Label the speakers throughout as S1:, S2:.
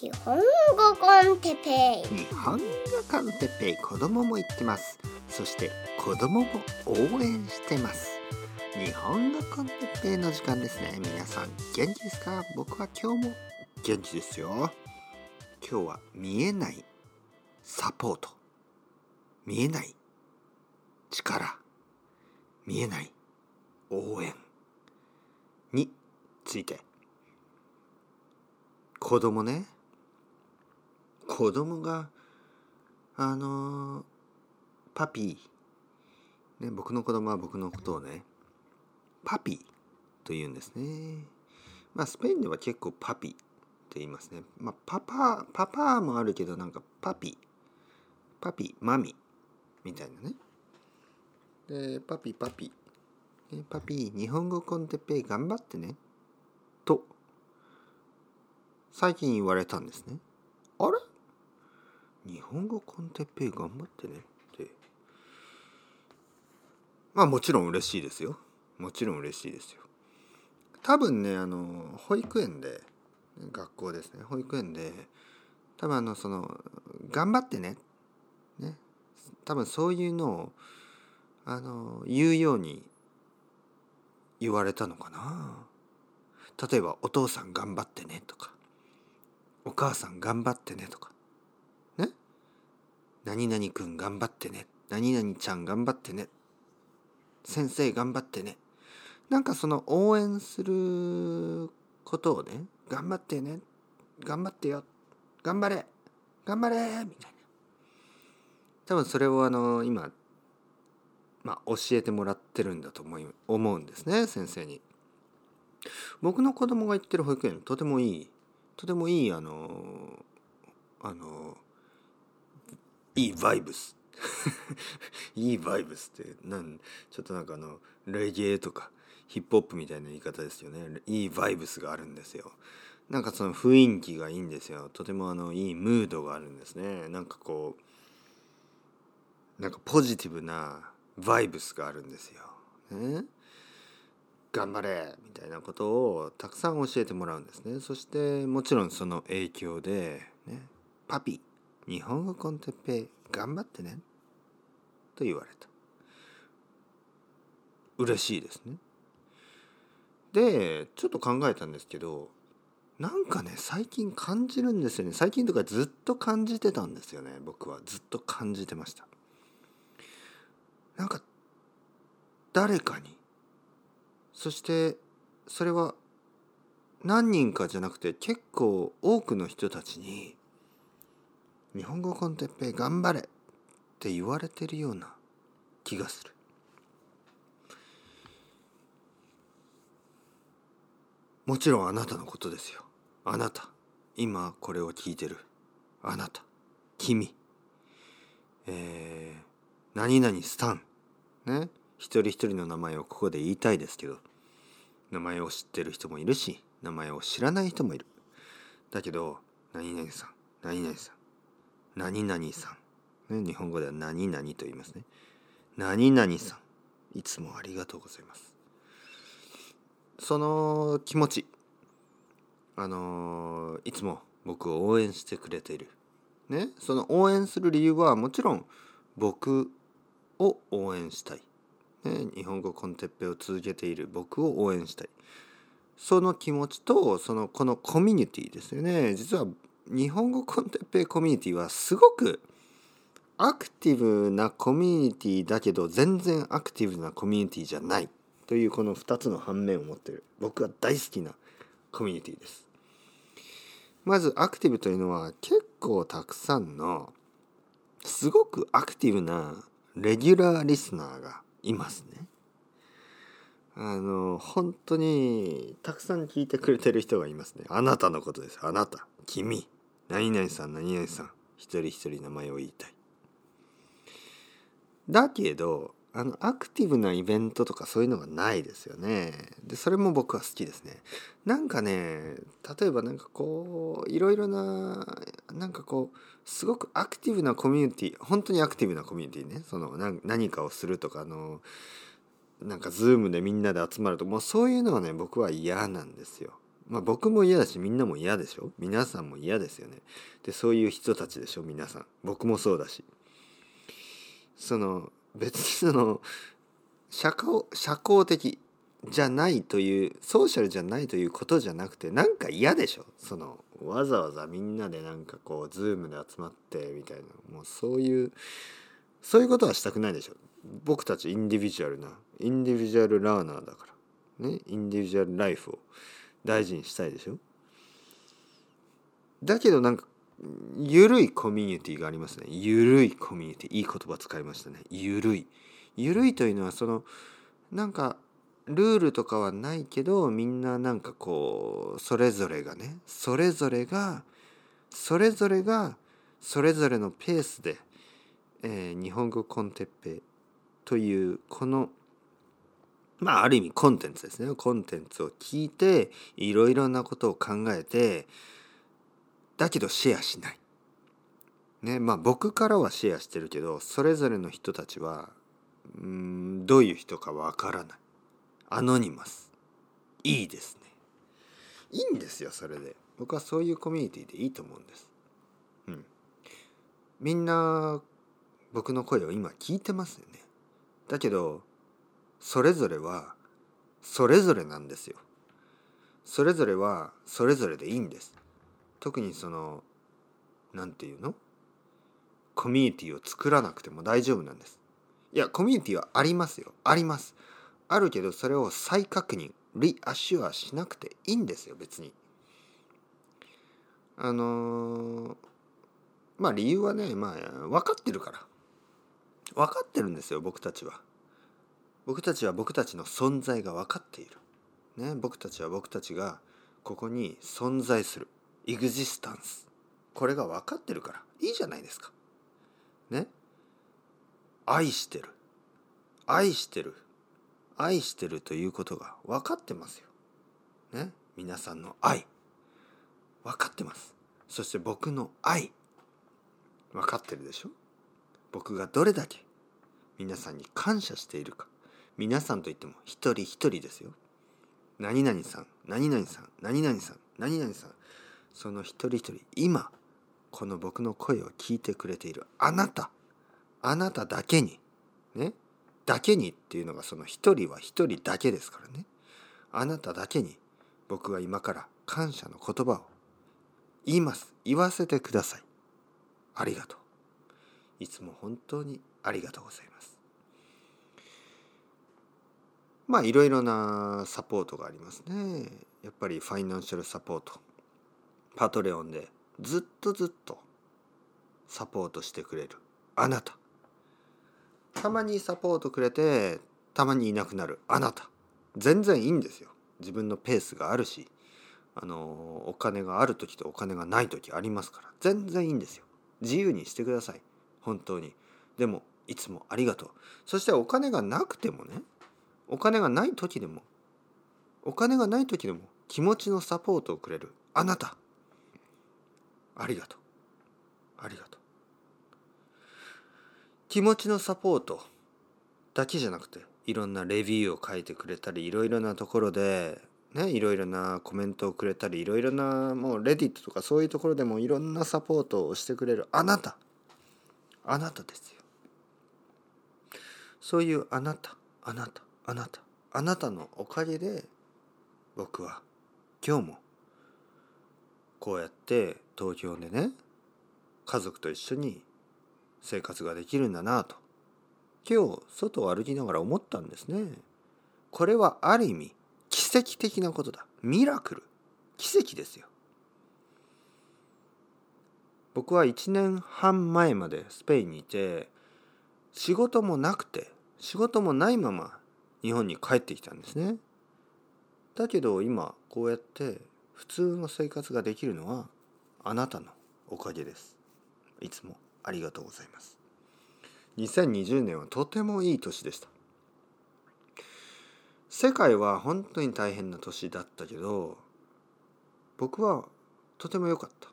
S1: 日本語コンテペイ。
S2: 日本語コンテペイ子供も言ってます。そして子供も応援してます。日本語コンテペイの時間ですね。皆さん元気ですか？僕は今日も元気ですよ。今日は見えないサポート。見えない力。見えない応援。について。子供ね子供があのパピー、ね、僕の子供は僕のことをねパピーと言うんですね。まあスペインでは結構パピーって言いますね。まあパパパパもあるけどなんかパピー。パピーマミ。みたいなね。でパピパピねパピー日本語コンテッペイ頑張ってね。と最近言われたんですね。あれ？日本語コンテッペイ頑張ってねって。まあもちろん嬉しいですよ。もちろん嬉しいですよ。多分ねあの保育園で学校ですね。保育園で多分あのその頑張ってね。ね。多分そういうのをあの言うように言われたのかな。例えば「お父さん頑張ってね」とか「お母さん頑張ってね」とか「何々くん頑張ってね」「何々ちゃん頑張ってね」「先生頑張ってね」なんかその応援することをね「頑張ってね」「頑張ってよ」「頑張れ」「頑張れ」みたいな。多分それをあの今まあ、教えてもらってるんだと思い思うんですね先生に。僕の子供が行ってる保育園とてもいい。とてもいいあのあのいいバイブス。いいバイブスってなんちょっとなんかあのレゲエとかヒップホップみたいな言い方ですよね。いいバイブスがあるんですよ。なんかその雰囲気がいいんですよ。とてもあのいいムードがあるんですね。なんかこうなんかポジティブなバイブスがあるんですよ。ね、頑張れみたいなことをたくさん教えてもらうんですね。そしてもちろんその影響で、ね「パピ日本語コンテッペ頑張ってね」と言われた。嬉しいですね。でちょっと考えたんですけどなんかね最近感じるんですよね。最近とかずっと感じてたんですよね。僕は。ずっと感じてました。なんか誰かに。そしてそれは何人かじゃなくて結構多くの人たちに「日本語コンテッペ頑張れ!」って言われてるような気がする。もちろんあなたのことですよ。あなた。今これを聞いてる。あなた。君。えー、何々スタン。ね。一人一人の名前をここで言いたいですけど、名前を知ってる人もいるし、名前を知らない人もいる。だけど、何々さん、何々さん、何々さん。ね、日本語では何々と言いますね。何々さん。いつもありがとうございます。その気持ちあのいつも僕を応援してくれている。ね、その応援する理由はもちろん僕を応援したい。ね、日本語コンテッペを続けている僕を応援したい。その気持ちとそのこのコミュニティですよね。実は日本語コンテッペイコミュニティはすごくアクティブなコミュニティだけど全然アクティブなコミュニティじゃないというこの2つの反面を持ってる僕が大好きなコミュニティです。まずアクティブというのは結構たくさんのすごくアクティブなレギュラーリスナーがいますね。あの本当にたくさん聞いてくれてる人がいますね。あなたのことです。あなた。君。何々さん何々さん一人一人名前を言いたいだけどあのアクティブなイベントとかそういうのがないですよね。でそれも僕は好きですね。なんかね例えばなんかこういろいろななんかこうすごくアクティブなコミュニティ本当にアクティブなコミュニティねその何かをするとかあのなんかズームでみんなで集まるともうそういうのはね僕は嫌なんですよ。まあ僕も嫌だしみんなも嫌でしょ？皆さんも嫌ですよね。でそういう人たちでしょ？皆さん。僕もそうだし。その別にその社交社交的じゃないというソーシャルじゃないということじゃなくてなんか嫌でしょ？そのわざわざみんなでなんかこうズームで集まってみたいな。もうそういうそういうことはしたくないでしょ？僕たち individual な individual learner だから。ね？ individual life を。大事にしたいでしょ？だけどなんかゆるいコミュニティがありますね。ゆるいコミュニティ。いい言葉使いましたね。ゆるい。ゆるいというのはそのなんかルールとかはないけどみんななんかこうそれぞれがねそれぞれがそれぞれがそれぞれのペースで、えー、日本語コンテッペというこのまあある意味コンテンツですねコンテンツを聞いていろいろなことを考えてだけどシェアしない。ねまあ僕からはシェアしてるけどそれぞれの人たちはうんどういう人かわからない。アノニマス。いいですね。いいんですよそれで。僕はそういうコミュニティでいいと思うんです。うん。みんな僕の声を今聞いてますよね。だけどそれぞれはそれぞれなんですよ。それぞれはそれぞれでいいんです。特にその何て言うの？コミュニティを作らなくても大丈夫なんです。いやコミュニティはありますよ。あります。あるけどそれを再確認リアシュアしなくていいんですよ別に。あのー、まあ理由はねまあ分かってるから分かってるんですよ僕たちは。僕たちは僕たちの存在が分かっている。ね、僕たちは僕たちがここに存在する。エグジスタンス。これが分かってるからいいじゃないですか。ね。愛してる。愛してる。愛してるということが分かってますよ。ね。皆さんの愛。分かってます。そして僕の愛。分かってるでしょ僕がどれだけ皆さんに感謝しているか。皆さんといっても一人一人ですよ。何々さん、何々さん、何々さん、何々さん。その一人一人、今、この僕の声を聞いてくれているあなた、あなただけに、ね、だけにっていうのがその一人は一人だけですからね。あなただけに僕は今から感謝の言葉を言います。言わせてください。ありがとう。いつも本当にありがとうございます。まあいろいろなサポートがありますね。やっぱりファイナンシャルサポート。パトレオンでずっとずっとサポートしてくれるあなた。たまにサポートくれてたまにいなくなるあなた。全然いいんですよ。自分のペースがあるし、あのお金がある時とお金がない時ありますから全然いいんですよ。自由にしてください。本当に。でもいつもありがとう。そしてお金がなくてもねお金がない時でもお金がない時でも気持ちのサポートをくれる。あなた。ありがとう。ありがとう。気持ちのサポートだけじゃなくていろんなレビューを書いてくれたりいろいろなところでねいろいろなコメントをくれたりいろいろなもうレディットとかそういうところでもいろんなサポートをしてくれる。あなた。あなたですよ。そういうあなた。あなた。あなたあなたのおかげで僕は今日もこうやって東京でね家族と一緒に生活ができるんだなと今日外を歩きながら思ったんですね。これはある意味奇跡的なことだ。ミラクル。奇跡ですよ。僕は1年半前までスペインにいて仕事もなくて仕事もないまま日本に帰ってきたんですね。だけど今こうやって普通の生活ができるのはあなたのおかげです。いつもありがとうございます。2020年はとてもいい年でした。世界は本当に大変な年だったけど僕はとても良かった。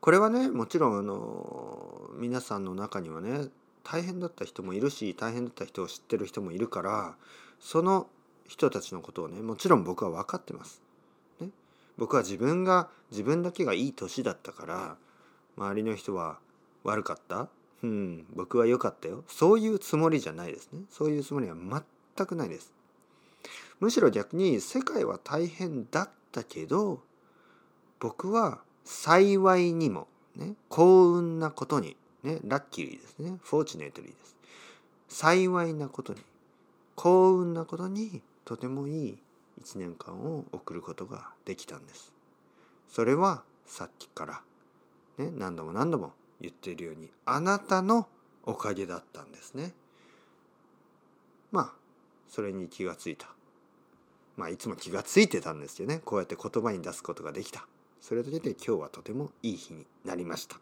S2: これはねもちろんあの皆さんの中にはね大変だった人もいるし大変だった人を知ってる人もいるからその人たちのことをねもちろん僕は分かってます。ね。僕は自分が自分だけがいい年だったから周りの人は悪かった。うん僕は良かったよ。そういうつもりじゃないですね。そういうつもりは全くないです。むしろ逆に世界は大変だったけど僕は幸いにもね幸運なことにねラッキーですね。フォーチュネートリーです。幸いなことに幸運なことにとてもいい1年間を送ることができたんです。それはさっきからね何度も何度も言っているようにあなたのおかげだったんですね。まあそれに気がついた。まあいつも気がついてたんですよね。こうやって言葉に出すことができた。それだけで今日はとてもいい日になりました。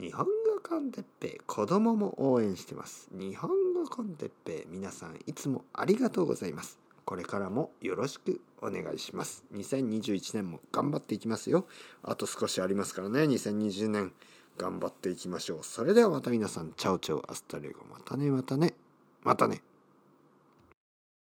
S2: 日本語 con Teppei 子供も応援してます。日本語 con Teppei 皆さんいつもありがとうございます。これからもよろしくお願いします。2021年も頑張っていきますよ。あと少しありますからね。2020年頑張っていきましょう。それではまた皆さん。 chao chao hasta luego。またねまたね。またね。